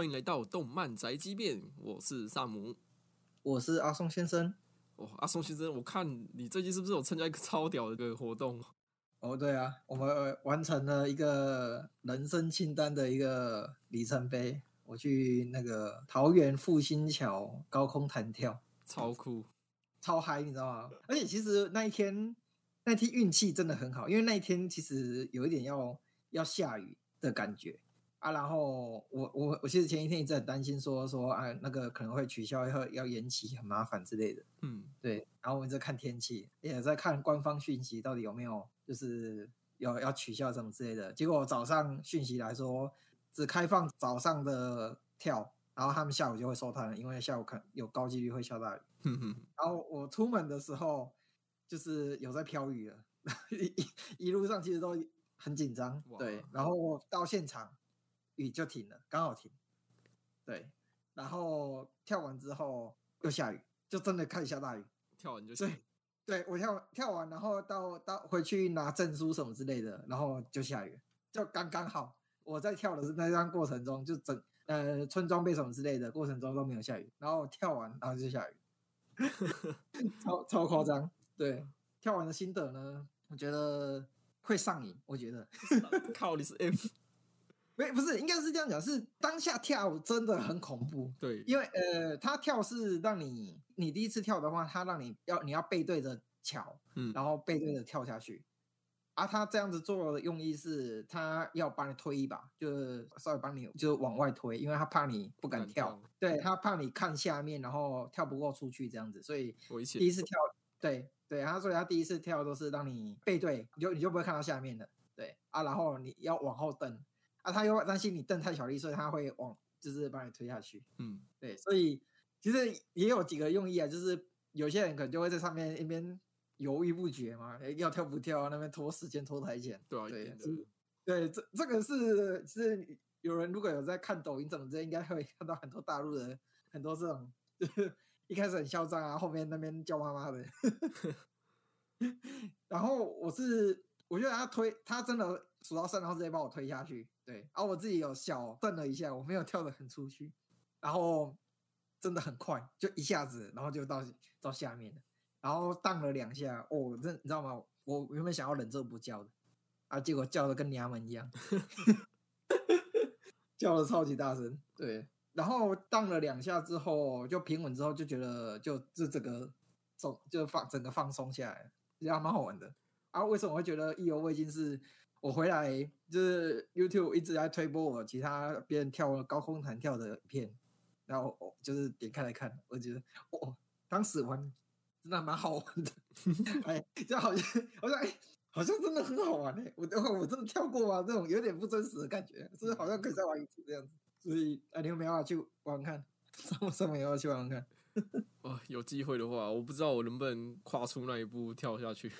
欢迎来到动漫宅急便，我是萨姆。我是阿松先生。哦，阿松先生，我看你最近是不是有参加一个超屌的一个活动？哦，对啊，我们完成了一个人生清单的一个里程碑。我去那个桃园复兴桥高空弹跳，超酷，超嗨，你知道吗？而且其实那一天那天运气真的很好，因为那一天其实有一点要要下雨的感觉啊。然后我我我其实前一天一直很担心，说说啊那个可能会取消，要要延期，很麻烦之类的。嗯，对。然后我们在看天气，也在看官方讯息到底有没有就是要要取消什么之类的。结果早上讯息来说。只开放早上的跳，然后他们下午就会收摊了，因为下午可有高几率会下大雨。然后我出门的时候，就是有在飘雨了，一一路上其实都很紧张。对，然后我到现场，雨就停了，刚好停。对，然后跳完之后又下雨，就真的开始下大雨。跳完就对，对我跳跳完，然后到到回去拿证书什么之类的，然后就下雨，就刚刚好。我在跳的是那张过程中，就整呃穿装备什么之类的过程中都没有下雨，然后跳完然后就下雨，超超夸张。对，跳完的心得呢，我觉得会上瘾。我觉得 靠你是 F，没不是应该是这样讲，是当下跳真的很恐怖。对，因为呃他跳是让你你第一次跳的话，他让你要你要背对着桥，嗯，然后背对着跳下去。啊，他这样子做的用意是，他要帮你推一把，就是稍微帮你，就是往外推，因为他怕你不敢跳，对他怕你看下面，然后跳不过出去这样子，所以第一次跳，对对，他所以他第一次跳都是让你背对，你就你就不会看到下面的，对啊，然后你要往后蹬，啊，他又担心你蹬太小力，所以他会往就是把你推下去，嗯，对，所以其实也有几个用意啊，就是有些人可能就会在上面一边。犹豫不决嘛，要跳不跳啊？那边拖时间拖台前。对啊，对，对，这这个是是有人如果有在看抖音怎么着，应该会看到很多大陆人，很多这种就是一开始很嚣张啊，后面那边叫妈妈的。然后我是我觉得他推他真的数到三，然后直接把我推下去。对，然后我自己有小顿了一下，我没有跳的很出去，然后真的很快，就一下子，然后就到到下面了。然后荡了两下，哦，这你知道吗？我原本想要忍住不叫的，啊，结果叫的跟娘们一样，叫的超级大声。对，然后荡了两下之后，就平稳之后，就觉得就这整个松，就放整个放松下来，这样蛮好玩的。啊，为什么会觉得意犹未尽？是我回来就是 YouTube 一直在推播我其他别人跳高空弹跳的片，然后我就是点开来看，我觉得哦，当时玩。真的蛮好玩的，哎，就好像好像哎，好像真的很好玩哎，我我真的跳过吗？这种有点不真实的感觉，就是好像可以再玩一次这样子。所以哎，你有没有去玩玩看？上上面要去玩玩看。哦，有机会的话，我不知道我能不能跨出那一步跳下去。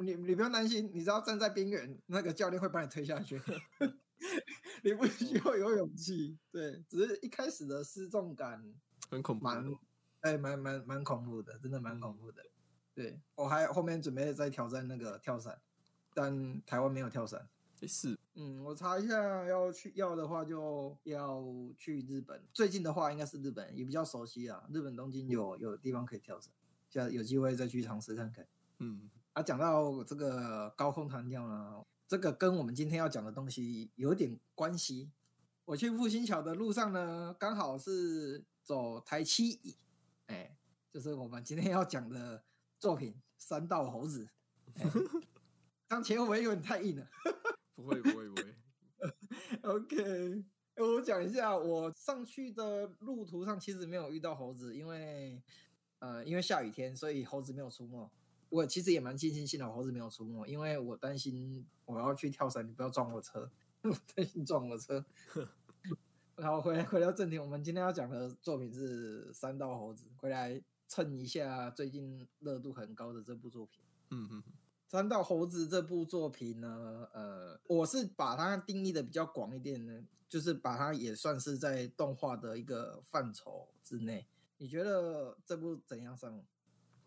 你你不用担心，你知道站在边缘，那个教练会把你推下去。你不需要有勇气，对，只是一开始的失重感很恐怖。哎，蛮蛮蛮恐怖的，真的蛮恐怖的。对我还后面准备再挑战那个跳伞，但台湾没有跳伞。是，嗯，我查一下，要去要的话就要去日本。最近的话应该是日本，也比较熟悉啊。日本东京有有地方可以跳伞，下有机会再去尝试看看。嗯，啊，讲到这个高空弹跳呢，这个跟我们今天要讲的东西有点关系。我去复兴桥的路上呢，刚好是走台七。哎，就是我们今天要讲的作品《三道猴子 》。当前会不会有点太硬了？不会，不会，不会。OK，我讲一下，我上去的路途上其实没有遇到猴子，因为呃，因为下雨天，所以猴子没有出没。我其实也蛮庆幸，幸好猴子没有出没，因为我担心我要去跳伞，你不要撞我车，担心撞我车。然后回来回到正题，我们今天要讲的作品是《三道猴子》，回来蹭一下最近热度很高的这部作品。嗯嗯，《三道猴子》这部作品呢，呃，我是把它定义的比较广一点呢，就是把它也算是在动画的一个范畴之内。你觉得这部怎样算？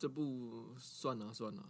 这部算了算了，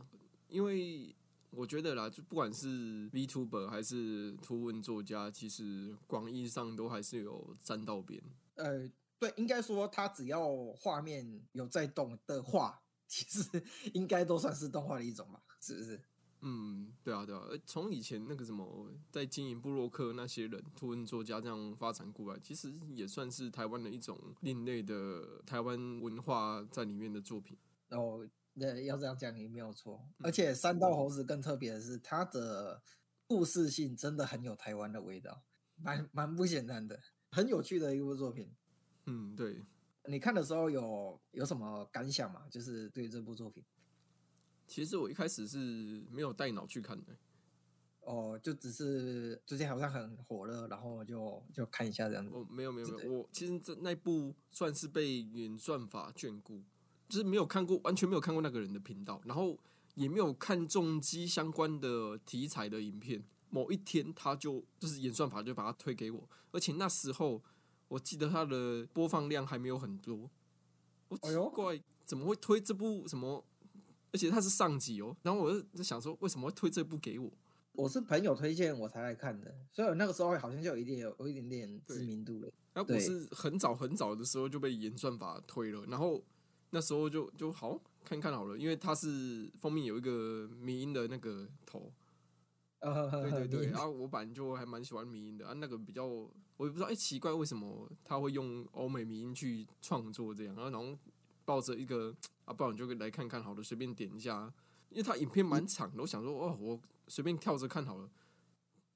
因为我觉得啦，就不管是 VTuber 还是图文作家，其实广义上都还是有沾到边。呃，对，应该说他只要画面有在动的话，其实应该都算是动画的一种吧，是不是？嗯，对啊，对啊，呃从以前那个什么在经营部落客那些人，图文作家这样发展过来，其实也算是台湾的一种另类的台湾文化在里面的作品。然后，呃，要这样讲也没有错。而且三道猴子更特别的是，它的故事性真的很有台湾的味道，蛮蛮不简单的，很有趣的一部作品。嗯，对，你看的时候有有什么感想吗？就是对这部作品，其实我一开始是没有带脑去看的。哦，就只是最近好像很火热，然后就就看一下这样子。哦没有没有没有，我其实这那部算是被演算法眷顾，就是没有看过，完全没有看过那个人的频道，然后也没有看重机相关的题材的影片。某一天，他就就是演算法就把它推给我，而且那时候我记得他的播放量还没有很多。我奇哎呦怪，怎么会推这部什么？而且他是上集哦，然后我就在想说，为什么会推这部给我？我是朋友推荐我才来看的，所以我那个时候好像就有一点有有一点点知名度了。然后我是很早很早的时候就被演算法推了，然后那时候就就好看看好了，因为它是封面有一个迷音的那个头，呃，对对对，然后我本来就还蛮喜欢迷音的啊，那个比较我也不知道，哎、奇怪为什么他会用欧美迷音去创作这样，然后然后抱着一个啊，不然你就来看看好了，随便点一下，因为他影片蛮长的，我想说哦，我随便跳着看好了，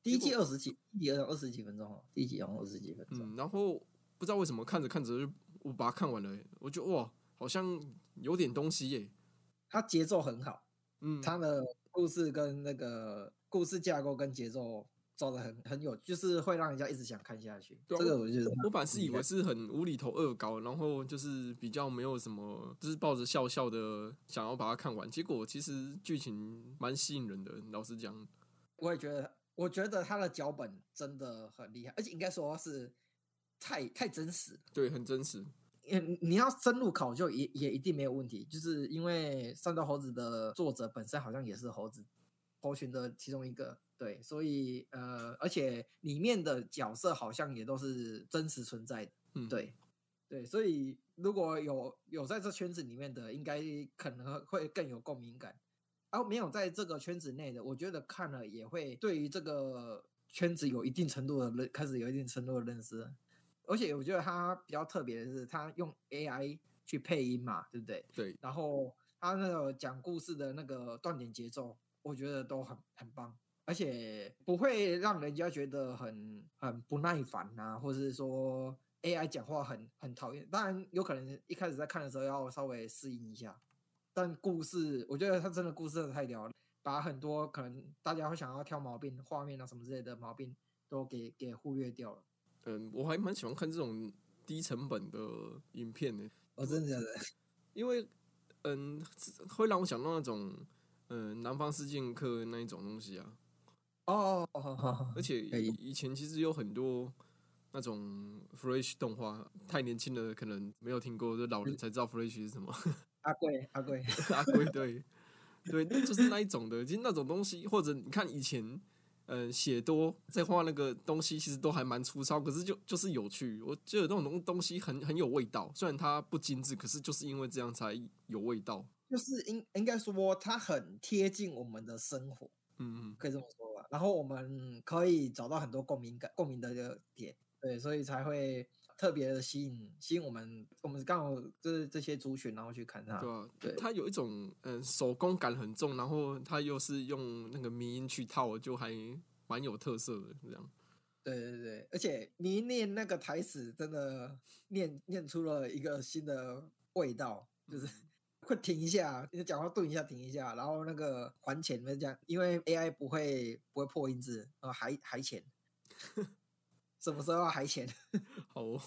第一季二十几，第一季二十几分钟哦，第一集好像二十几分钟。嗯，然后不知道为什么看着看着就我把它看完了欸，我就哇，好像有点东西耶，它节奏很好，嗯，它的故事跟那个故事架构跟节奏走的很很有，就是会让人家一直想看下去。对啊这个我觉得我本来是以为是很无厘头恶搞，然后就是比较没有什么，就是抱着笑笑的想要把它看完。结果其实剧情蛮吸引人的，老实讲，我也觉得，我觉得他的脚本真的很厉害，而且应该说是太太真实。对，很真实。嗯，你要深入考究也也一定没有问题，就是因为三道猴子的作者本身好像也是猴子猴群的其中一个，对，所以呃，而且里面的角色好像也都是真实存在的，嗯，，对，对，所以如果有有在这圈子里面的，应该可能会更有共鸣感，然后没有在这个圈子内的，我觉得看了也会对于这个圈子有一定程度的认，开始有一定程度的认识。而且我觉得它比较特别的是，它用 AI 去配音嘛，对不对？对，然后它那个讲故事的那个断点节奏，我觉得都很很棒，而且不会让人家觉得很很不耐烦呐、或者是说 AI 讲话很很讨厌。当然有可能一开始在看的时候要稍微适应一下，但故事我觉得它真的故事真的太屌了，把很多可能大家会想要挑毛病、画面啊什么之类的毛病都给给忽略掉了。嗯，我还蛮喜欢看这种低成本的影片的，哦、真的假的？因为嗯，会让我想到那种嗯南方四剑客那一种东西啊，哦，好好好而且以以以前其实有很多那种 Flash 动画，太年轻的可能没有听过，就老人才知道 Flash 是什么。阿贵阿贵，阿贵对对，那就是那一种的，其实那种东西，或者你看以前。嗯，写多再画那个东西，其实都还蛮粗糙，可是就就是有趣。我觉得那种东东西很很有味道，虽然它不精致，可是就是因为这样才有味道。就是应应该说它很贴近我们的生活，嗯嗯，可以这么说吧。然后我们可以找到很多共鸣感、共鸣的这个点，对，所以才会特别的吸引吸引我们。我们刚好就是这些族群，然后去看它。对啊，对它有一种嗯手工感很重，然后它又是用那个迷音去套，就还蛮有特色的这样。对对对，而且你一念那个台词，真的念念出了一个新的味道，就是 会停一下，你讲话顿一下，停一下，然后那个还钱的这样，因为 AI 不会不会破音字，呃，还还钱，什么时候要还钱？好、哦，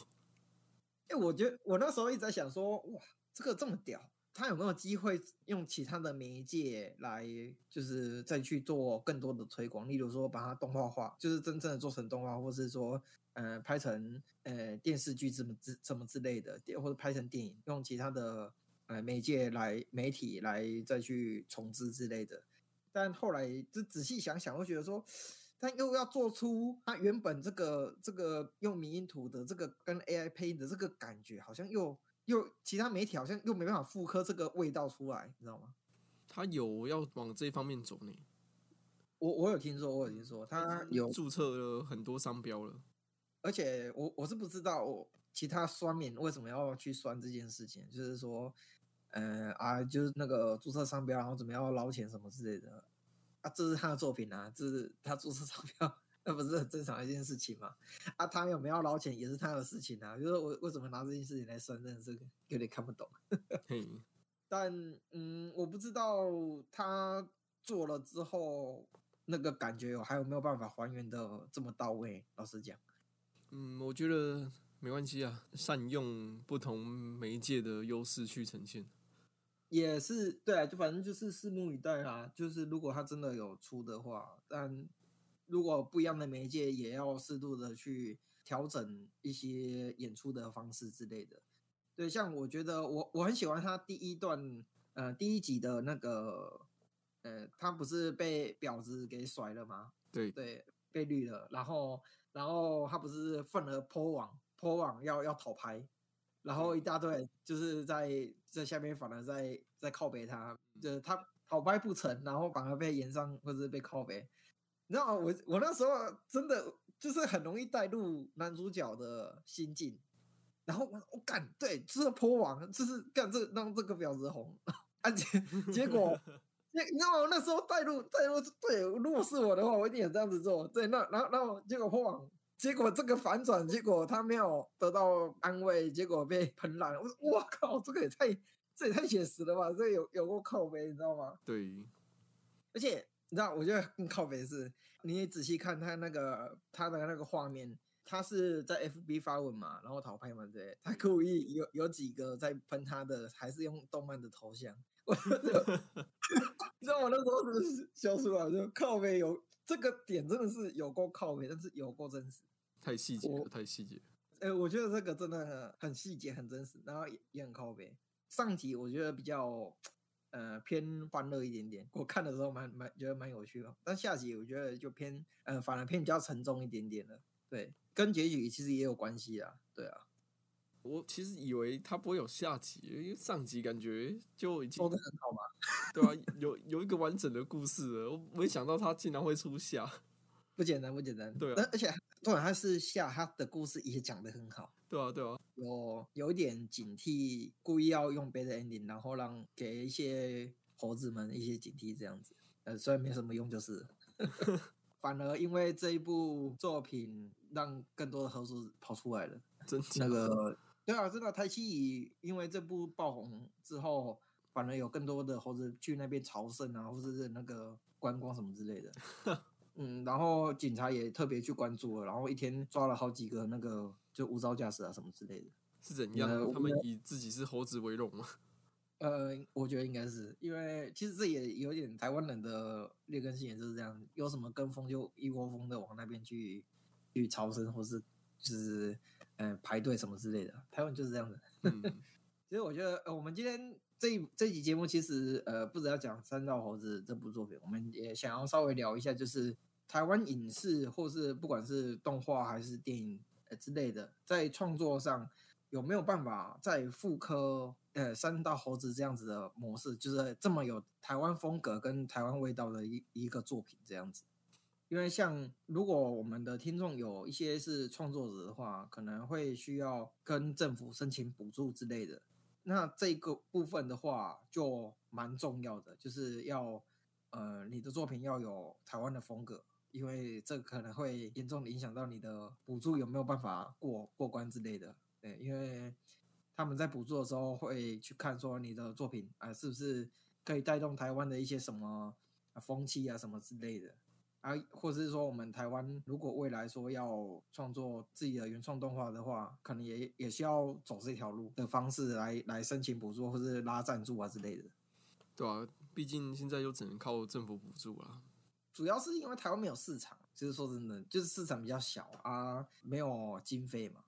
哎、我觉得我那时候一直在想说，哇，这个这么屌，他有没有机会用其他的媒介来，就是再去做更多的推广？例如说把它动画化，就是真正的做成动画，或是说呃拍成呃电视剧这么之什么之类的，或者拍成电影，用其他的呃媒介来媒体来再去重置之类的。但后来就仔细想想，会觉得说，他又要做出他原本这个这个用迷因图的这个跟 AI 配音的这个感觉，好像又又其他媒体好像又没办法复刻这个味道出来，你知道吗？他有要往这方面走呢。我我有听说，我有听说，他有注册了很多商标了。而且我我是不知道我其他酸民为什么要去酸这件事情，就是说，呃啊，就是那个注册商标，然后怎么样捞钱什么之类的啊，这是他的作品啊，这是他注册商标，那不是很正常的一件事情吗？啊，他有没有捞钱也是他的事情啊，就是我为什么拿这件事情来酸，真的是有点看不懂。但嗯，我不知道他做了之后。那个感觉有还有没有办法还原的这么到位？老实讲，嗯，我觉得没关系啊，善用不同媒介的优势去呈现，也是对啊，就反正就是拭目以待啦。就是如果他真的有出的话，但如果不一样的媒介，也要适度的去调整一些演出的方式之类的。对，像我觉得我我很喜欢他第一段，呃，第一集的那个。呃，他不是被婊子给甩了吗？对对，被绿了。然后，然后他不是愤而泼网，泼网要要讨拍，然后一大堆就是在在下面反而在在靠背他，就是他讨拍不成，然后反而被延上或者被靠背。你知道我我那时候真的就是很容易带入男主角的心境，然后我我干对，就是泼网，就是干这让这个婊子红，啊结 结果。你你知道吗？那时候带入带入对，如果是我的话，我一定也这样子做。对，那然后然后结果破网，结果这个反转，结果他没有得到安慰，结果被喷烂。我说我靠，这个也太这也太写实了吧？这有有过靠背，你知道吗？对。而且你知道，我觉得更靠背是，你仔细看他那个他的那个画面，他是在 FB 发文嘛，然后讨拍嘛，对，他故意有有几个在喷他的，还是用动漫的头像。你知道我那时候真的是笑出来，就靠背有这个点真的是有够靠背，但是有够真实，太细节了，太细节。哎，我觉得这个真的很很细节，很真实，然后也也很靠背。上集我觉得比较呃偏欢乐一点点，我看的时候蛮蛮觉得蛮有趣的，但下集我觉得就偏呃反而偏比较沉重一点点了。对，跟结局其实也有关系啊，对啊。我其实以为他不会有下集，因为上集感觉就已经做的很好嘛，对啊，有有一个完整的故事了，我没想到他竟然会出下，不简单不简单，对，而而且对，他是下他的故事也讲的很好，对啊对啊，有有一点警惕，故意要用 bad ending，然后让给一些猴子们一些警惕这样子，呃，虽然没什么用，就是。反而因为这一部作品让更多的猴子跑出来了，真。那个。对啊，真的台西因为这部爆红之后，反而有更多的猴子去那边朝圣啊，或者是那个观光什么之类的。嗯，然后警察也特别去关注了，然后一天抓了好几个那个就无照驾驶啊什么之类的。是怎样？他们以自己是猴子为荣吗？呃，我觉得应该是，因为其实这也有点台湾人的劣根性，也就是这样，有什么跟风就一窝蜂的往那边去去超生，或是就是。嗯，排队什么之类的，台湾就是这样子。其实我觉得，呃，我们今天这这集节目，其实呃，不只要讲《三道猴子》这部作品，我们也想要稍微聊一下，就是台湾影视或是不管是动画还是电影呃之类的，在创作上有没有办法再复刻呃《三道猴子》这样子的模式，就是这么有台湾风格跟台湾味道的一一个作品这样子。因为像如果我们的听众有一些是创作者的话，可能会需要跟政府申请补助之类的。那这个部分的话就蛮重要的，就是要呃你的作品要有台湾的风格，因为这可能会严重影响到你的补助有没有办法过过关之类的。对，因为他们在补助的时候会去看说你的作品啊是不是可以带动台湾的一些什么风气啊什么之类的。啊，或者是说，我们台湾如果未来说要创作自己的原创动画的话，可能也也需要走这条路的方式来来申请补助，或是拉赞助啊之类的。对啊，毕竟现在就只能靠政府补助了。主要是因为台湾没有市场，其实说真的，就是市场比较小啊，没有经费嘛。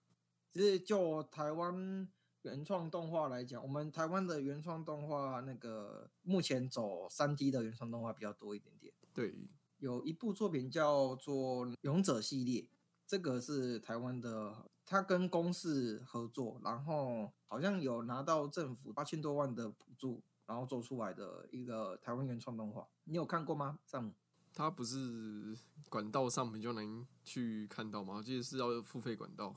其实就台湾原创动画来讲，我们台湾的原创动画那个目前走三 D 的原创动画比较多一点点。对，有一部作品叫做《勇者系列》，这个是台湾的，他跟公司合作，然后好像有拿到政府八千多万的补助，然后做出来的一个台湾原创动画。你有看过吗？詹姆？它不是管道上面就能去看到吗？我记得是要付费管道。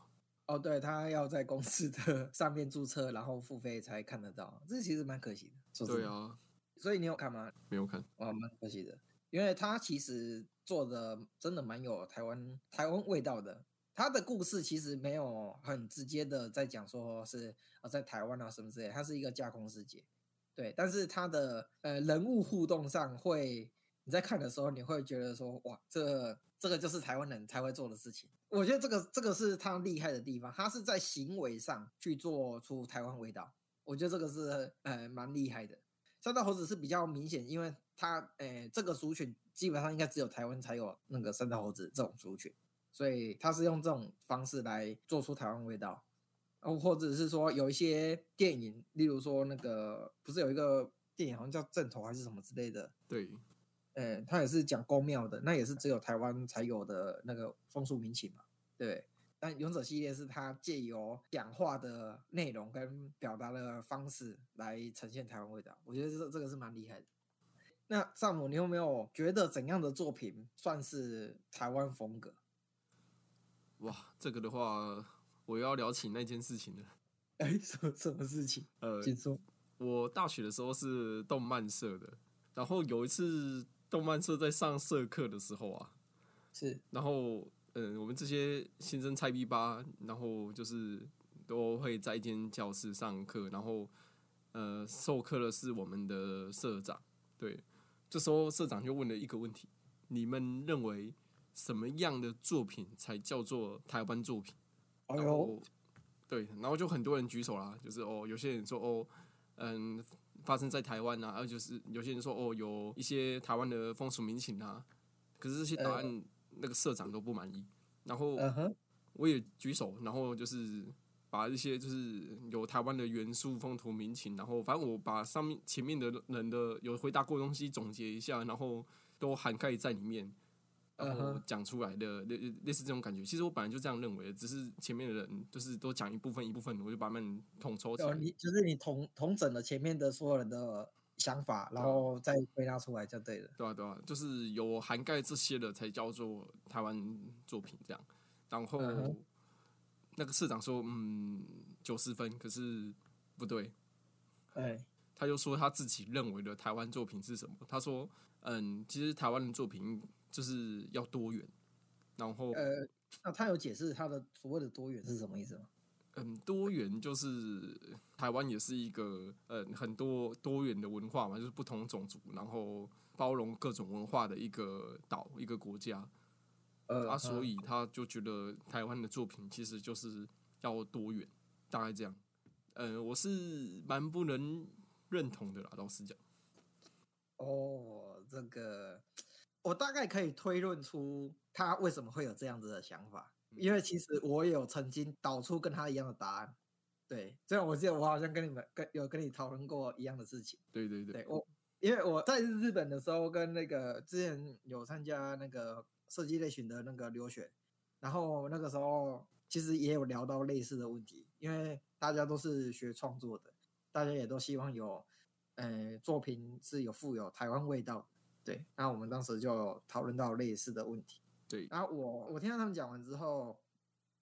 哦，对，他要在公司的上面注册，然后付费才看得到，这其实蛮可惜的。对啊，所以你有看吗？没有看，哇，蛮可惜的，因为他其实做的真的蛮有台湾台湾味道的。他的故事其实没有很直接的在讲说是啊在台湾啊什么之类，它是一个架空世界。对，但是他的呃人物互动上会，你在看的时候你会觉得说哇，这这个就是台湾人才会做的事情。我觉得这个这个是他厉害的地方，他是在行为上去做出台湾味道。我觉得这个是呃蛮厉害的。三大猴子是比较明显，因为他诶这个族群基本上应该只有台湾才有那个三大猴子这种族群，所以他是用这种方式来做出台湾味道。哦，或者是说有一些电影，例如说那个不是有一个电影好像叫《正头》还是什么之类的？对。呃，他也是讲宫庙的，那也是只有台湾才有的那个风俗民情嘛，对。但勇者系列是他借由讲话的内容跟表达的方式来呈现台湾味道，我觉得这这个是蛮厉害的。那上姆，你有没有觉得怎样的作品算是台湾风格？哇，这个的话，我要聊起那件事情了。哎，什么什么事情？呃，请说。我大学的时候是动漫社的，然后有一次。动漫社在上社课的时候啊，是，然后嗯，我们这些新生菜逼吧，然后就是都会在一间教室上课，然后呃，授课的是我们的社长，对，这时候社长就问了一个问题：你们认为什么样的作品才叫做台湾作品？哎呦，对，然后就很多人举手啦，就是哦，有些人说哦，嗯。发生在台湾啊，而就是有些人说哦，有一些台湾的风俗民情啊，可是这些答案那个社长都不满意。然后我也举手，然后就是把一些就是有台湾的元素、风土民情，然后反正我把上面前面的人的有回答过东西总结一下，然后都涵盖在里面。然后讲出来的类类似这种感觉，其实我本来就这样认为，只是前面的人就是都讲一部分一部分，我就把他们统筹起来。你就是你统统整了前面的所有人的想法，然后再归纳出来就对了。对啊，对啊，就是有涵盖这些的才叫做台湾作品这样。然后那个社长说，嗯，九十分，可是不对。哎，他就说他自己认为的台湾作品是什么？他说，嗯，其实台湾的作品。就是要多元，然后呃，那他有解释他的所谓的多元是什么意思吗？嗯，多元就是台湾也是一个呃很多多元的文化嘛，就是不同种族，然后包容各种文化的一个岛一个国家。呃，啊，所以他就觉得台湾的作品其实就是要多元，大概这样。呃，我是蛮不能认同的啦，老实讲。哦，这个。我大概可以推论出他为什么会有这样子的想法，因为其实我有曾经导出跟他一样的答案。对，这样我记得我好像跟你们跟有跟你讨论过一样的事情。对对对，我因为我在日本的时候跟那个之前有参加那个设计类型的那个留学，然后那个时候其实也有聊到类似的问题，因为大家都是学创作的，大家也都希望有，呃，作品是有富有台湾味道。对，那我们当时就讨论到类似的问题。对，然后我我听到他们讲完之后，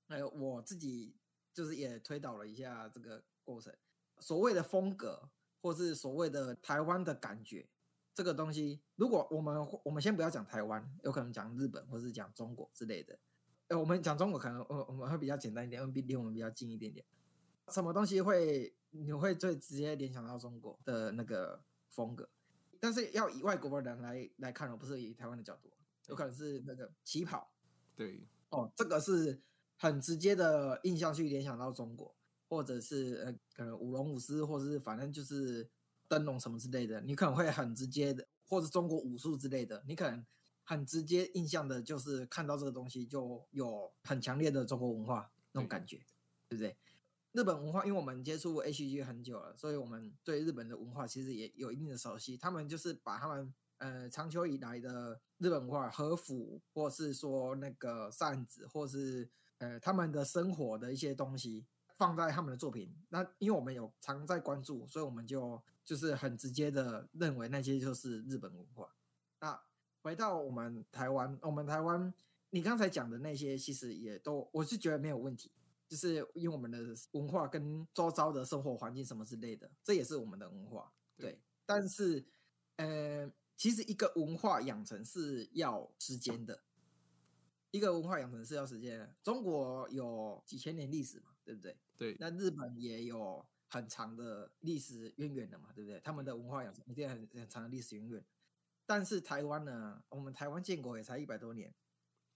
呃，我自己就是也推导了一下这个过程。所谓的风格，或是所谓的台湾的感觉，这个东西，如果我们我们先不要讲台湾，有可能讲日本或是讲中国之类的。呃，我们讲中国可能我我们会比较简单一点，因为离我们比较近一点点。什么东西会你会最直接联想到中国的那个风格？但是要以外国人来来看而不是以台湾的角度，有可能是那个旗袍。对，哦，这个是很直接的印象去联想到中国，或者是呃，可能舞龙舞狮，或者是反正就是灯笼什么之类的，你可能会很直接的，或者中国武术之类的，你可能很直接印象的就是看到这个东西就有很强烈的中国文化那种感觉，对不对？日本文化，因为我们接触 H G 很久了，所以我们对日本的文化其实也有一定的熟悉。他们就是把他们呃长久以来的日本文化和服，或是说那个扇子，或是呃他们的生活的一些东西放在他们的作品。那因为我们有常在关注，所以我们就就是很直接的认为那些就是日本文化。那回到我们台湾，我们台湾你刚才讲的那些，其实也都我是觉得没有问题。就是因为我们的文化跟周遭的生活环境什么之类的，这也是我们的文化。对，但是，呃，其实一个文化养成是要时间的，一个文化养成是要时间。中国有几千年历史嘛，对不对？对。那日本也有很长的历史渊源的嘛，对不对？他们的文化养成一定很很长的历史渊源。但是台湾呢，我们台湾建国也才一百多年，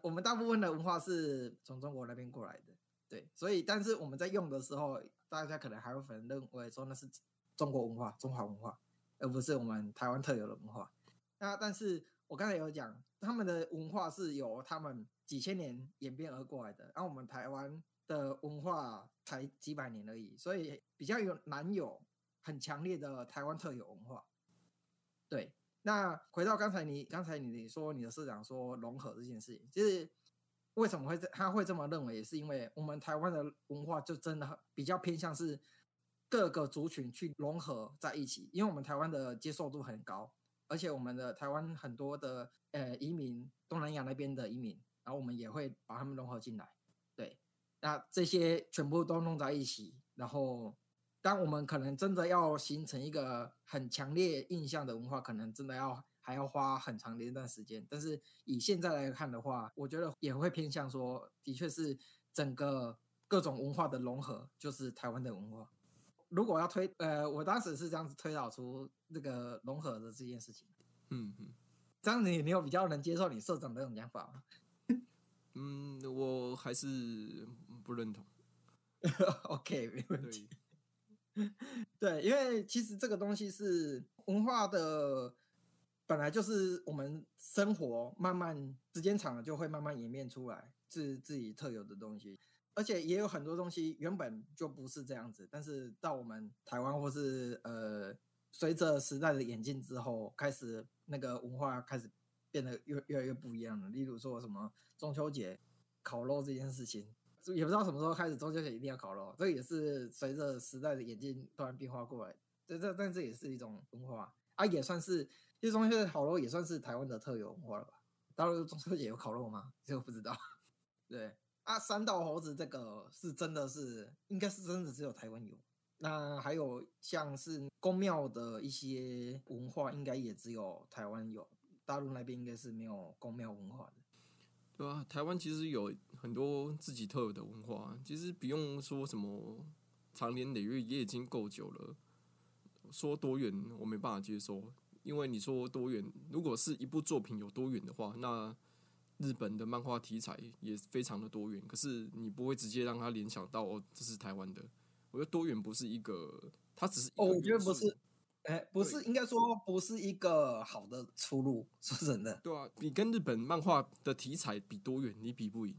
我们大部分的文化是从中国那边过来的。对，所以但是我们在用的时候，大家可能还会否认为说那是中国文化、中华文化，而不是我们台湾特有的文化。那但是我刚才有讲，他们的文化是由他们几千年演变而过来的，然后我们台湾的文化才几百年而已，所以比较有难有很强烈的台湾特有文化。对，那回到刚才你刚才你说你的社长说融合这件事情，就是。为什么会这他会这么认为？也是因为我们台湾的文化就真的比较偏向是各个族群去融合在一起，因为我们台湾的接受度很高，而且我们的台湾很多的呃移民，东南亚那边的移民，然后我们也会把他们融合进来。对，那这些全部都弄在一起，然后当我们可能真的要形成一个很强烈印象的文化，可能真的要。还要花很长的一段时间，但是以现在来看的话，我觉得也会偏向说，的确是整个各种文化的融合，就是台湾的文化。如果要推，呃，我当时是这样子推导出这个融合的这件事情。嗯嗯，这样你你有比较能接受你社长的这种讲法吗？嗯，我还是不认同。OK，没问题。对，因为其实这个东西是文化的。本来就是我们生活慢慢时间长了就会慢慢演变出来自自己特有的东西，而且也有很多东西原本就不是这样子，但是到我们台湾或是呃随着时代的演进之后，开始那个文化开始变得越越来越不一样了。例如说什么中秋节烤肉这件事情，也不知道什么时候开始中秋节一定要烤肉，这也是随着时代的演进突然变化过来。这这但这也是一种文化啊，也算是。其实中秋节烤肉也算是台湾的特有文化了吧？大陆中秋节有烤肉吗？这个不知道。对啊，三道猴子这个是真的是，应该是真的只有台湾有。那还有像是宫庙的一些文化，应该也只有台湾有，大陆那边应该是没有宫庙文化的。对啊，台湾其实有很多自己特有的文化，其实不用说什么长年累月也已经够久了。说多远，我没办法接受。因为你说多元，如果是一部作品有多元的话，那日本的漫画题材也非常的多元。可是你不会直接让他联想到哦，这是台湾的。我觉得多元不是一个，它只是哦，我觉得不是，哎，不是，应该说不是一个好的出路。说真的，对啊，你跟日本漫画的题材比多元，你比不赢。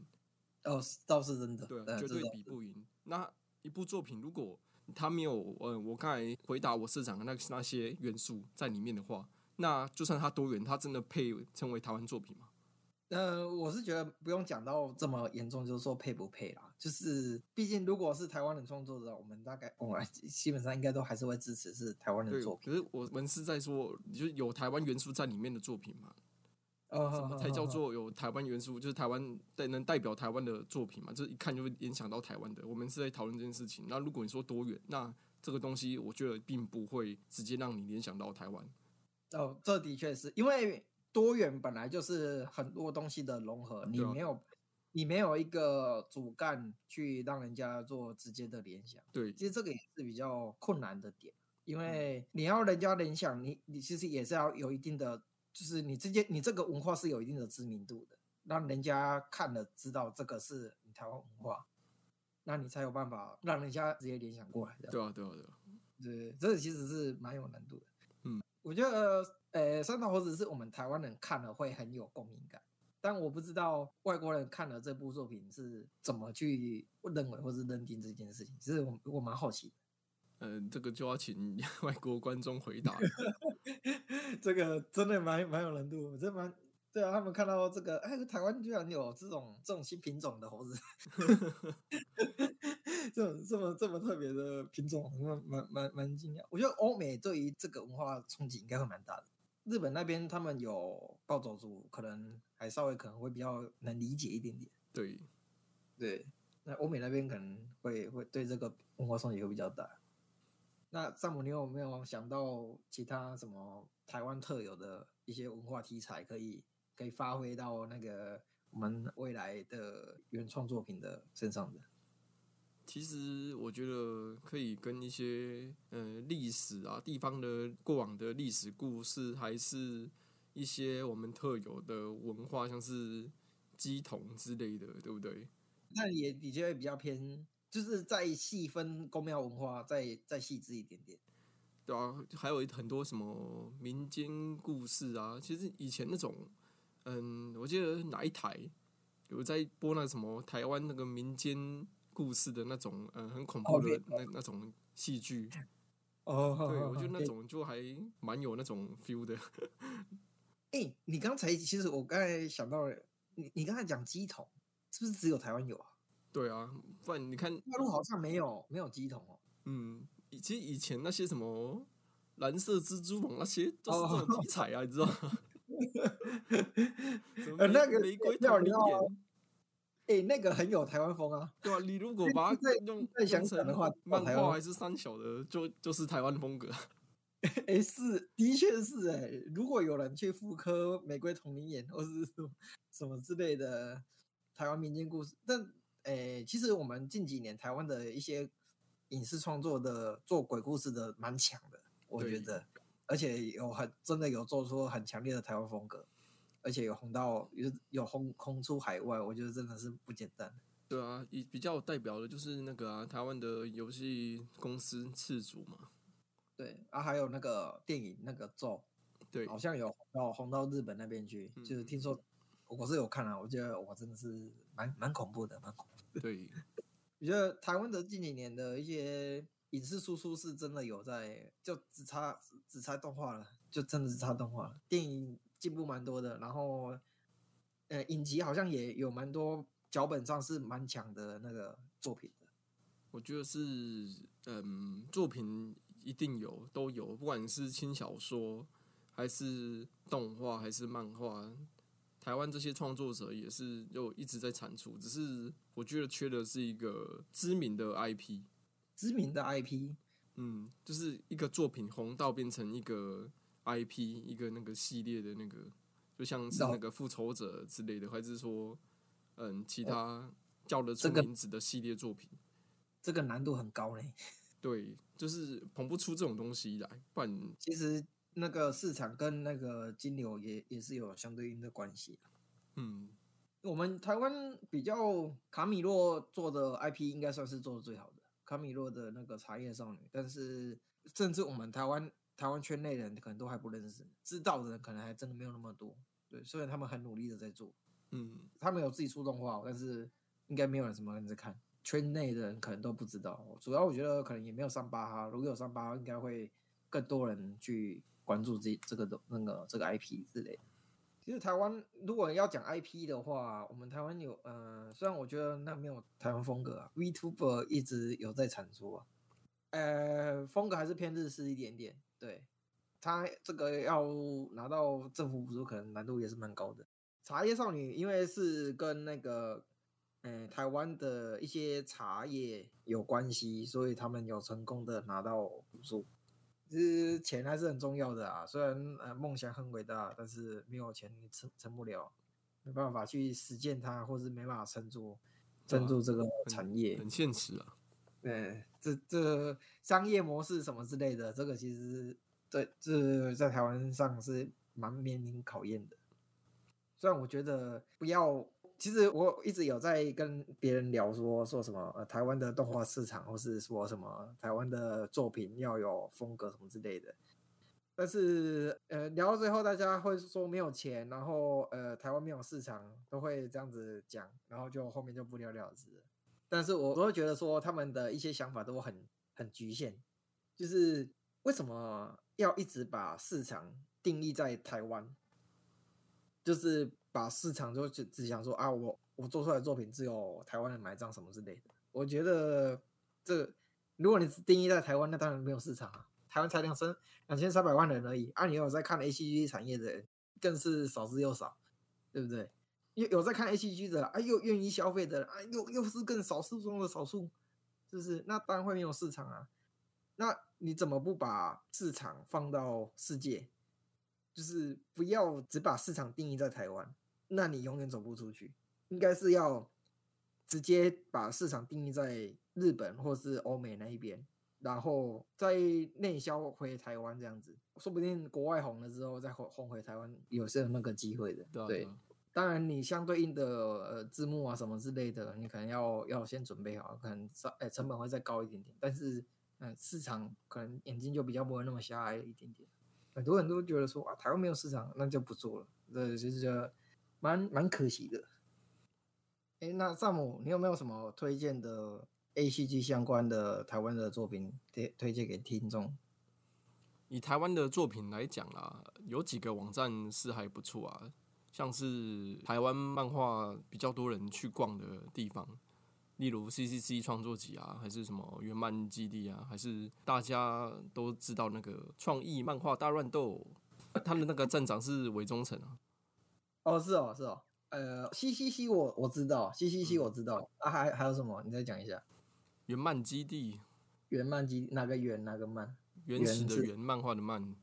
哦，倒是真的，对，绝对比不赢。那一部作品如果他没有，呃，我刚才回答我社长的那那些元素在里面的话，那就算他多元，他真的配称为台湾作品吗？呃，我是觉得不用讲到这么严重，就是说配不配啦。就是毕竟如果是台湾的创作者，我们大概我基本上应该都还是会支持是台湾的作品。可是我们是在说，就是有台湾元素在里面的作品嘛？呃，什么才叫做有台湾元素？就是台湾代能代表台湾的作品嘛？就是一看就会联想到台湾的。我们是在讨论这件事情。那如果你说多元，那这个东西我觉得并不会直接让你联想到台湾。哦，这的确是因为多元本来就是很多东西的融合，你没有你没有一个主干去让人家做直接的联想。对，其实这个也是比较困难的点，因为你要人家联想，你你其实也是要有一定的。就是你这件，你这个文化是有一定的知名度的，让人家看了知道这个是你台湾文化，那你才有办法让人家直接联想过来的。对啊，对啊，对啊，对，这其实是蛮有难度的。嗯，我觉得，呃，三岛猴子是我们台湾人看了会很有共鸣感，但我不知道外国人看了这部作品是怎么去认为或是认定这件事情，其实我我蛮好奇。嗯，这个就要请 外国观众回答。这个真的蛮蛮有难度，真蛮对啊。他们看到这个，哎，台湾居然有这种这种新品种的猴子，这种这么这么特别的品种，蛮蛮蛮蛮惊讶。我觉得欧美对于这个文化冲击应该会蛮大的。日本那边他们有暴走族，可能还稍微可能会比较能理解一点点。对对，那欧美那边可能会会对这个文化冲击会比较大。那詹姆，你有没有想到其他什么台湾特有的一些文化题材，可以可以发挥到那个我们未来的原创作品的身上的？其实我觉得可以跟一些呃历史啊、地方的过往的历史故事，还是一些我们特有的文化，像是鸡童之类的，对不对？那也的确比较偏。就是再细分公庙文化，再再细致一点点，对啊，还有很多什么民间故事啊。其实以前那种，嗯，我记得哪一台有在播那什么台湾那个民间故事的那种，嗯，很恐怖的那那种戏剧。哦，对，我觉得那种就还蛮有那种 feel 的。哎，你刚才其实我刚才想到了，你你刚才讲鸡桶，是不是只有台湾有啊？对啊，不然你看大陆好像没有没有鸡桶哦。嗯，其实以前那些什么蓝色蜘蛛网那些都是这种题材啊，你知道吗？呃，那个玫瑰跳灵眼，哎，那个很有台湾风啊。对啊，你如果把它用再想想的话，漫画还是三小的，就就是台湾风格。哎，是，的确是哎。如果有人去复刻玫瑰同龄眼或是什么什么之类的台湾民间故事，但诶，其实我们近几年台湾的一些影视创作的做鬼故事的蛮强的，我觉得，而且有很真的有做出很强烈的台湾风格，而且有红到有有红红出海外，我觉得真的是不简单。对啊，以比较代表的就是那个啊，台湾的游戏公司次主嘛。对啊，还有那个电影那个咒，对，好像有红到红到日本那边去，就是听说。我是有看啊，我觉得我真的是蛮蛮恐怖的，蛮恐怖。对，我觉得台湾的近几年的一些影视输出是真的有在，就只差只差动画了，就真的只差动画了。电影进步蛮多的，然后呃，影集好像也有蛮多脚本上是蛮强的那个作品的。我觉得是，嗯，作品一定有，都有，不管是轻小说还是动画还是漫画。台湾这些创作者也是又一直在产出，只是我觉得缺的是一个知名的 IP，知名的 IP，嗯，就是一个作品红到变成一个 IP，一个那个系列的那个，就像是那个复仇者之类的，还是说，嗯，其他叫得出名字的系列作品，这个难度很高嘞。对，就是捧不出这种东西来，不然其实。那个市场跟那个金流也也是有相对应的关系。嗯，我们台湾比较卡米洛做的 IP 应该算是做的最好的，卡米洛的那个茶叶少女，但是甚至我们台湾台湾圈内人可能都还不认识，知道的人可能还真的没有那么多。对，虽然他们很努力的在做，嗯，他们有自己出动画，但是应该没有人什么人在看，圈内的人可能都不知道。主要我觉得可能也没有上八哈，如果有上八，应该会更多人去。关注这这个的那个这个 IP 之类。其实台湾如果要讲 IP 的话，我们台湾有呃，虽然我觉得那没有台湾风格啊，Vtuber 一直有在产出啊，呃，风格还是偏日式一点点。对，他这个要拿到政府补助，可能难度也是蛮高的。茶叶少女因为是跟那个嗯台湾的一些茶叶有关系，所以他们有成功的拿到补助。其实钱还是很重要的啊，虽然呃梦想很伟大，但是没有钱你撑撑不了，没办法去实践它，或是没办法撑住撑住这个产业，很现实啊。对，这这商业模式什么之类的，这个其实对这在台湾上是蛮面临考验的。虽然我觉得不要。其实我一直有在跟别人聊说说什么呃台湾的动画市场，或是说什么台湾的作品要有风格什么之类的。但是呃，聊到最后，大家会说没有钱，然后呃，台湾没有市场，都会这样子讲，然后就后面就不了了之。但是我我会觉得说，他们的一些想法都很很局限，就是为什么要一直把市场定义在台湾？就是把市场就只只想说啊，我我做出来的作品只有台湾人买账什么之类的。我觉得这如果你只定义在台湾，那当然没有市场啊。台湾才两三两千三百万人而已，啊，你有在看 A C G 产业的人更是少之又少，对不对？有有在看 A C G 的，啊，又愿意消费的，啊，又又是更少数中的少数，是不是？那当然会没有市场啊。那你怎么不把市场放到世界？就是不要只把市场定义在台湾，那你永远走不出去。应该是要直接把市场定义在日本或是欧美那一边。然后再内销回台湾这样子，说不定国外红了之后再红红回台湾，有是有那个机会的。对，当然你相对应的呃字幕啊什么之类的，你可能要要先准备好，可能稍哎成本会再高一点点。但是嗯，市场可能眼睛就比较不会那么狭隘一点点。很多人都觉得说啊，台湾没有市场，那就不做了，这就是蛮蛮可惜的。哎，那萨姆，你有没有什么推荐的？A C G 相关的台湾的作品推推荐给听众。以台湾的作品来讲啦，有几个网站是还不错啊，像是台湾漫画比较多人去逛的地方，例如 C C C 创作集啊，还是什么原漫基地啊，还是大家都知道那个创意漫画大乱斗，他的那个站长是韦忠诚啊。哦，是哦，是哦，呃嘻嘻嘻我我知道嘻嘻嘻我知道，啊，还还有什么？你再讲一下。原漫基地，原漫基哪个原哪个漫？原始的原，漫画的漫。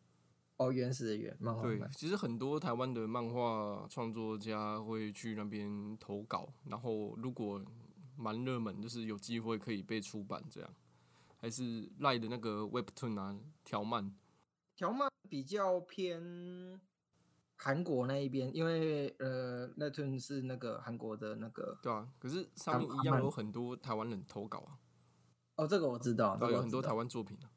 哦，原始的原，漫画。对，其实很多台湾的漫画创作家会去那边投稿，然后如果蛮热门，就是有机会可以被出版这样。还是赖的那个 Webtoon 啊，条漫。条漫比较偏韩国那一边，因为呃，Webtoon 是那个韩国的那个。对啊，可是上面一样有很多台湾人投稿啊。哦，这个我知道，有很多台湾作品啊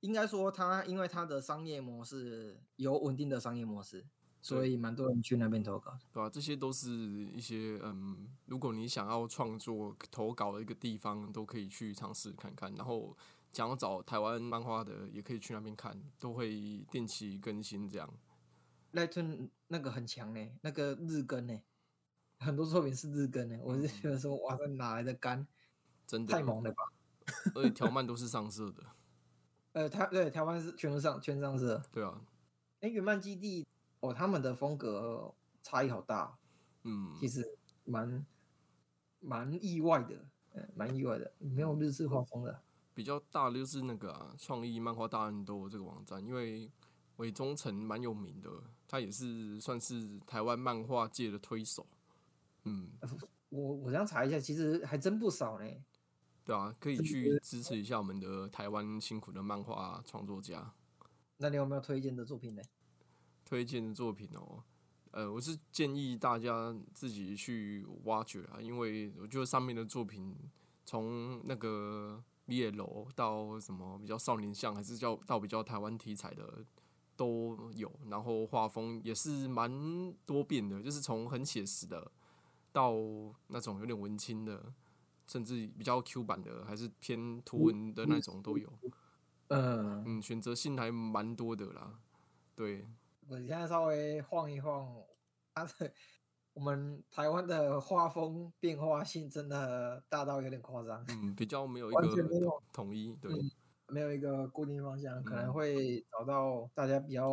应该说，它因为它的商业模式有稳定的商业模式，所以蛮多人去那边投稿。对啊，这些都是一些嗯，如果你想要创作投稿的一个地方，都可以去尝试看看。然后想要找台湾漫画的，也可以去那边看，都会定期更新这样。赖村那个很强呢，那个日更呢，很多作品是日更呢。我是觉得说，哇，这哪来的肝？真的太猛了吧！而且条漫都是上色的，呃，他对台湾是全部上全上色。对啊，哎，原漫基地哦，他们的风格差异好大，嗯，其实蛮蛮意外的，嗯，蛮意外的，没有日式画风的。比较大的就是那个啊，创意漫画大乱斗这个网站，因为韦忠诚蛮有名的，他也是算是台湾漫画界的推手。嗯，我我这样查一下，其实还真不少呢。对啊，可以去支持一下我们的台湾辛苦的漫画创作家。那你有没有推荐的作品呢？推荐的作品哦，呃，我是建议大家自己去挖掘啊，因为我觉得上面的作品，从那个 BL 到什么比较少年向，还是叫到比较台湾题材的都有，然后画风也是蛮多变的，就是从很写实的到那种有点文青的。甚至比较 Q 版的，还是偏图文的那种都有。嗯嗯，选择性还蛮多的啦。对，我现在稍微晃一晃，它的我们台湾的画风变化性真的大到有点夸张。嗯，比较没有一个统一，对，没有一个固定方向，可能会找到大家比较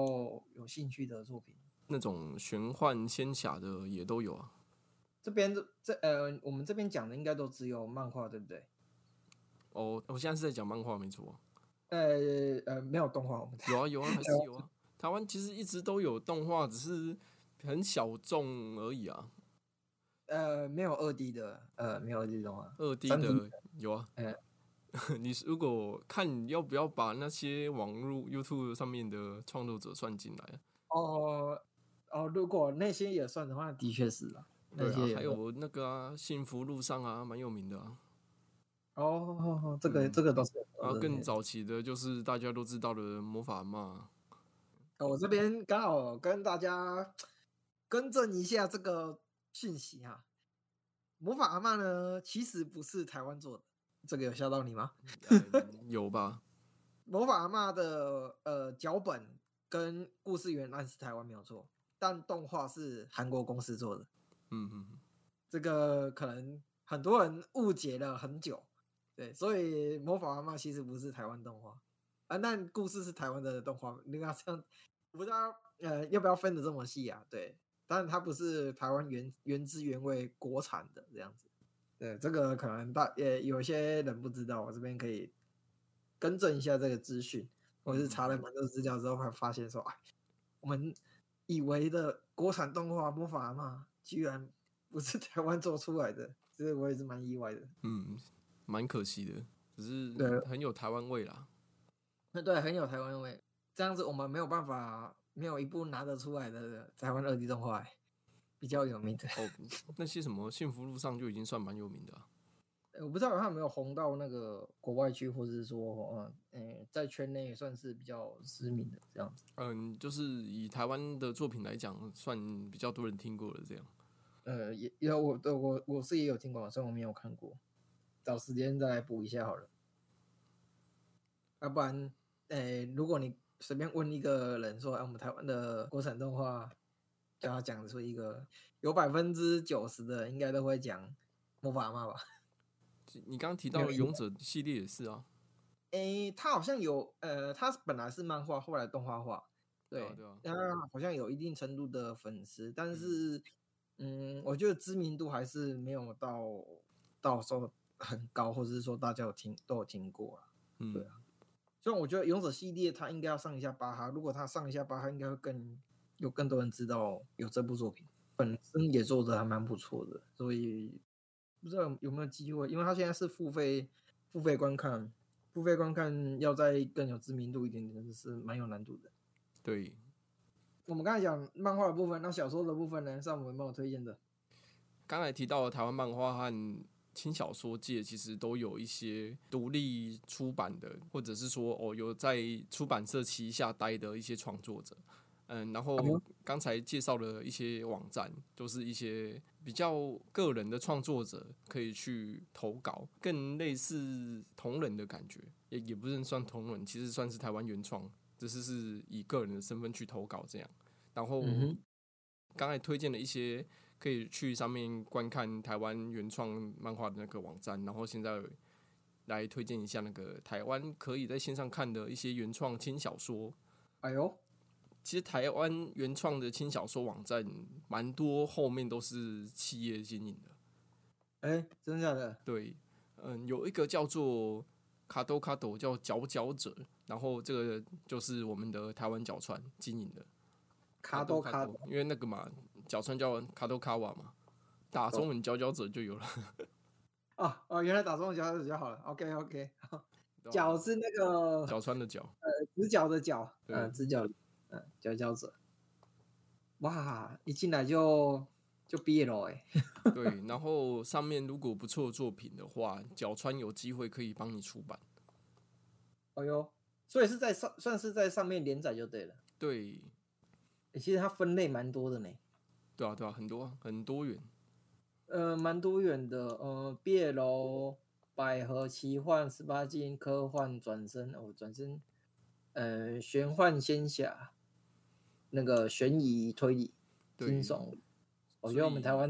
有兴趣的作品。那种玄幻仙侠的也都有啊。这边这呃，我们这边讲的应该都只有漫画，对不对？哦，我现在是在讲漫画，没错。呃呃，没有动画，我们有啊有啊，还是有啊。台湾其实一直都有动画，只是很小众而已啊。呃，没有二 D 的，呃，没有二 D 动画。二 D 的有啊。呃，你如果看要不要把那些网络 YouTube 上面的创作者算进来？哦哦，如果那些也算的话，的确是啊。对啊，还有那个啊，幸福路上啊，蛮有名的啊。哦，这个这个倒是。啊，更早期的就是大家都知道的魔法嘛。我这边刚好跟大家更正一下这个讯息哈。魔法阿嬷呢，其实不是台湾做的，这个有吓到你吗？呃 有吧？魔法阿嬷的呃脚本跟故事原案是台湾没有错，但动画是韩国公司做的。嗯嗯，这个可能很多人误解了很久，对，所以魔法阿嬷其实不是台湾动画啊，但故事是台湾的动画。你看这样，不知道呃要不要分的这么细啊？对，但是它不是台湾原原汁原味国产的这样子。对，这个可能大也有些人不知道，我这边可以更正一下这个资讯。我是查了蛮多资料之后，才发现说，哎，我们以为的国产动画《魔法嘛》居然不是 台湾做出来的，这个我也是蛮意外的。嗯，蛮可惜的，只对是很有台湾味啦。那对，很有台湾味。这样子我们没有办法，没有一部拿得出来的台湾二 D 动画、欸比较有名的。哦，那些什么幸福路上就已经算蛮有名的、啊。呃我不知道他有没有红到那个国外去，或者是说，嗯，诶、在圈内算是比较知名的这样子。嗯，就是以台湾的作品来讲，算比较多人听过的这样。呃，也也我对我我是也有听过，虽然我没有看过，找时间再来补一下好了。要不然，诶、如果你随便问一个人说，哎、我们台湾的国产动画，叫他讲出一个，有百分之九十的应该都会讲魔法阿妈吧？你刚刚提到勇者系列也是啊，诶、他好像有，呃，他本来是漫画，后来动画化，对对啊，好像有一定程度的粉丝，但是，嗯，我觉得知名度还是没有到到说很高，或者是说大家有听都有听过啊。嗯，对啊。虽然我觉得勇者系列他应该要上一下巴哈，如果他上一下巴哈，应该会更有更多人知道有这部作品，本身也做的还蛮不错的，所以不知道有有没有机会，因为他现在是付费付费观看，付费观看要再更有知名度一点点，的是蛮有难度的。对，我们刚才讲漫画的部分，那小说的部分呢？上我们帮我推荐的。刚才提到的台湾漫画和轻小说界，其实都有一些独立出版的，或者是说哦有在出版社旗下待的一些创作者。嗯，然后刚才介绍了一些网站，都是一些比较个人的创作者可以去投稿，更类似同人的感觉，也也不能算同人，其实算是台湾原创，只是是以个人的身份去投稿这样。然后刚才推荐了一些可以去上面观看台湾原创漫画的那个网站，然后现在来推荐一下那个台湾可以在线上看的一些原创轻小说。哎呦，其实台湾原创的轻小说网站蛮多，后面都是企业经营的。哎，真的假的？对，嗯，有一个叫做卡多卡多，叫佼佼者，然后这个就是我们的台湾角川经营的。卡多卡多，，因为那个嘛，角川叫卡多卡瓦嘛，打中文佼佼者就有了。哦哦，原来打中文佼佼者就好了。OK OK，对吧脚是那个角川的角，直角的角，对嗯，直角，嗯，佼佼者。哇，一进来就就毕业了哎。对，然后上面如果不错的作品的话，角川有机会可以帮你出版。哎呦，所以是在上算是在上面连载就对了。对，欸其实它分类蛮多的呢，对啊，对啊，很多啊很多元。呃，蛮多元的。呃，毕业楼、百合、奇幻、十八禁、科幻、转身哦，转身，呃，玄幻、仙侠，那个悬疑、推理、对惊悚。我觉得我们台湾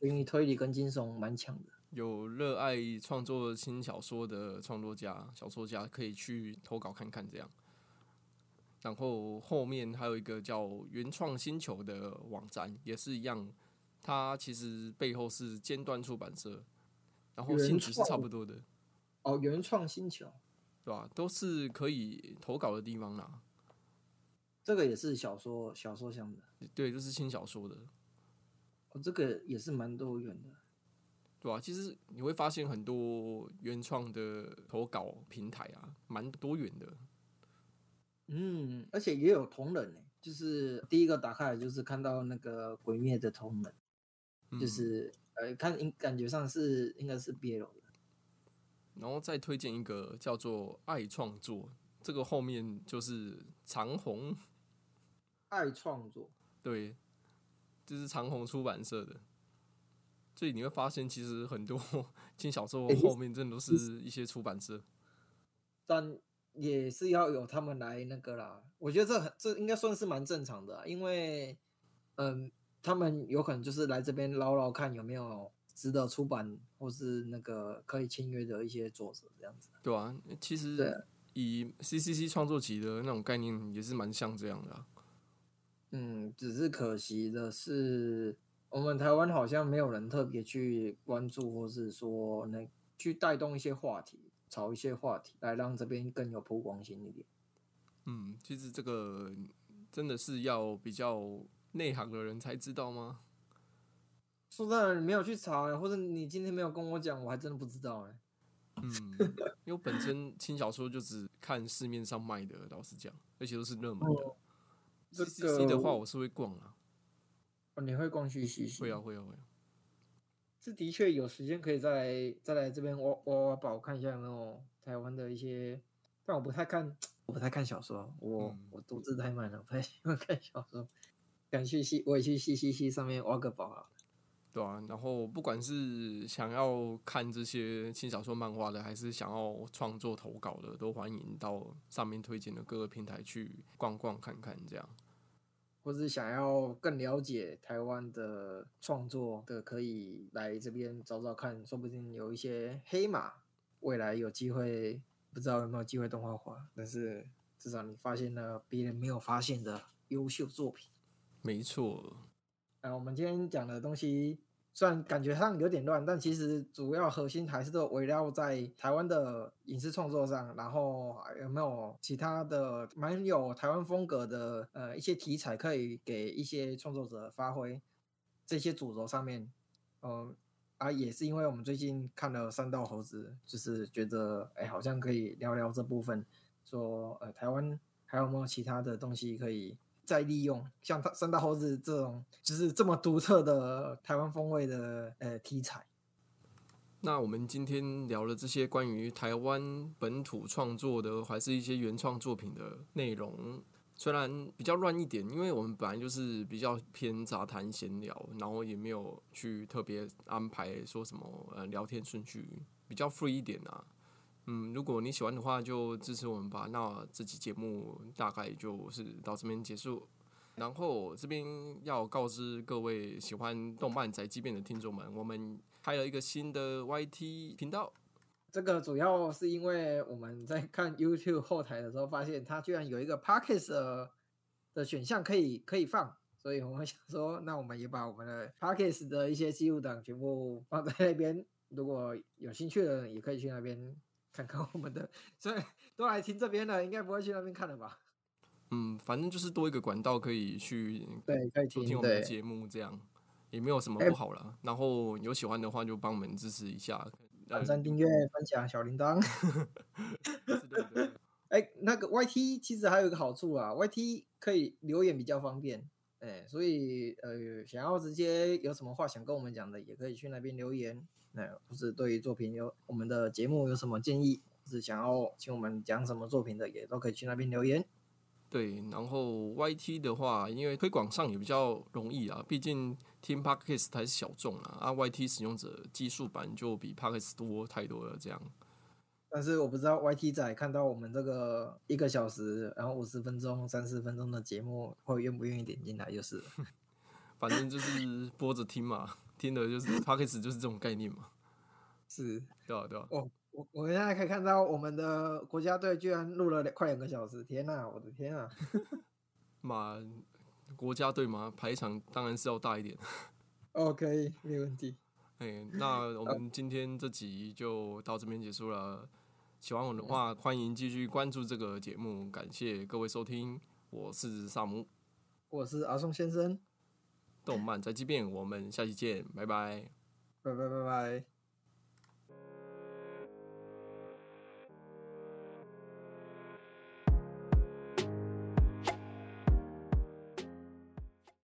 悬疑、推理跟惊悚蛮强的。有热爱创作新小说的创作家、小说家可以去投稿看看，这样。然后后面还有一个叫原创星球的网站，也是一样，它其实背后是尖端出版社，然后原性质是差不多的，哦，原创星球，对吧？都是可以投稿的地方啦。这个也是小说小说项的，对，就是轻小说的，哦，这个也是蛮多元的。对啊？其实你会发现很多原创的投稿平台啊，蛮多元的。嗯，而且也有同人呢，就是第一个打开来就是看到那个鬼灭的同人，就嗯是呃，看应感觉上是应该是 BL 的。然后再推荐一个叫做“爱创作”，这个后面就是长虹，爱创作，对，这是长虹出版社的。所以你会发现，其实很多轻小说后面真的都是一些出版社。但也是要有他们来那个啦。我觉得这很这应该算是蛮正常的啊、因为嗯，他们有可能就是来这边捞捞看有没有值得出版或是那个可以签约的一些作者这样子。对啊，其实以 CCC 创作集的那种概念也是蛮像这样的、啊。嗯，只是可惜的是，我们台湾好像没有人特别去关注，或是说那去带动一些话题，炒一些话题，来让这边更有曝光性一点。嗯，其实这个真的是要比较内行的人才知道吗？说真的，你没有去查，或者你今天没有跟我讲，我还真的不知道哎。嗯，因为我本身轻小说就只看市面上卖的，老实讲，而且都是热门的。哦这 CCC 的话，我是会逛啊，哦，你会逛虚西西？会啊，会啊，会啊。这的确有时间可以再来再来这边挖挖挖宝，看一下有没有台湾的一些。但我不太看，我不太看小说，我、嗯我读字太慢了，不太喜欢看小说。想去西，我也去西西西上面挖个宝啊。对啊，然后不管是想要看这些轻小说、漫画的，还是想要创作投稿的，都欢迎到上面推荐的各个平台去逛逛看看，这样。或是想要更了解台湾的创作的，可以来这边找找看，说不定有一些黑马，未来有机会，不知道有没有机会动画化，但是至少你发现了别人没有发现的优秀作品。没错，呃，我们今天讲的东西虽然感觉上有点乱，但其实主要核心还是都围绕在台湾的影视创作上，然后有没有其他的蛮有台湾风格的呃一些题材可以给一些创作者发挥，这些主轴上面，嗯、啊也是因为我们最近看了《三道猴子》，就是觉得哎好像可以聊聊这部分，说呃台湾还有没有其他的东西可以再利用，像它三大猴子这种就是这么独特的台湾风味的呃题材。那我们今天聊了这些关于台湾本土创作的，还是一些原创作品的内容，虽然比较乱一点，因为我们本来就是比较偏杂谈闲聊，然后也没有去特别安排说什么呃聊天顺序，比较 free 一点啊。嗯，如果你喜欢的话，就支持我们吧。那这期节目大概就是到这边结束。然后这边要告知各位喜欢动漫宅急便的听众们，我们开了一个新的 YT 频道。这个主要是因为我们在看 YouTube 后台的时候，发现它居然有一个 Podcast 的的选项可以可以放，所以我们想说，那我们也把我们的 Podcast 的一些记录档全部放在那边。如果有兴趣的，也可以去那边看看我们的。所以都来听这边的，应该不会去那边看了吧？嗯，反正就是多一个管道可以去对，可以听。听我们的，节目，这样也没有什么哎不好啦。然后有喜欢的话，就帮我们支持一下，呃点赞、订阅、分享、小铃铛。哎，那个 YT 其实还有一个好处啊，YT 可以留言比较方便，哎，所以呃，想要直接有什么话想跟我们讲的，也可以去那边留言。那或是对于作品有我们的节目有什么建议，或是想要请我们讲什么作品的，也都可以去那边留言。对，然后 YT 的话，因为推广上也比较容易啊，毕竟听 Podcast 还是小众啊，啊 YT 使用者基数版就比 Podcast 多太多了，这样。但是我不知道 YT 仔看到我们这个一个小时，然后五十分钟、三十分钟的节目，会愿不愿意点进来就是。反正就是播着听嘛，听的就是 Podcast 就是这种概念嘛，是，对啊、对啊、哦，我我现在可以看到我们的国家队居然录了两快两个小时，天呐，我的天啊！嘛，国家队嘛，排场当然是要大一点。哦，可以没问题。哎，那我们今天这集就到这边结束了。喜欢我的话，欢迎继续关注这个节目，感谢各位收听，我是萨姆，我是阿松先生，动漫宅急便，我们下期见，拜拜。拜拜拜拜。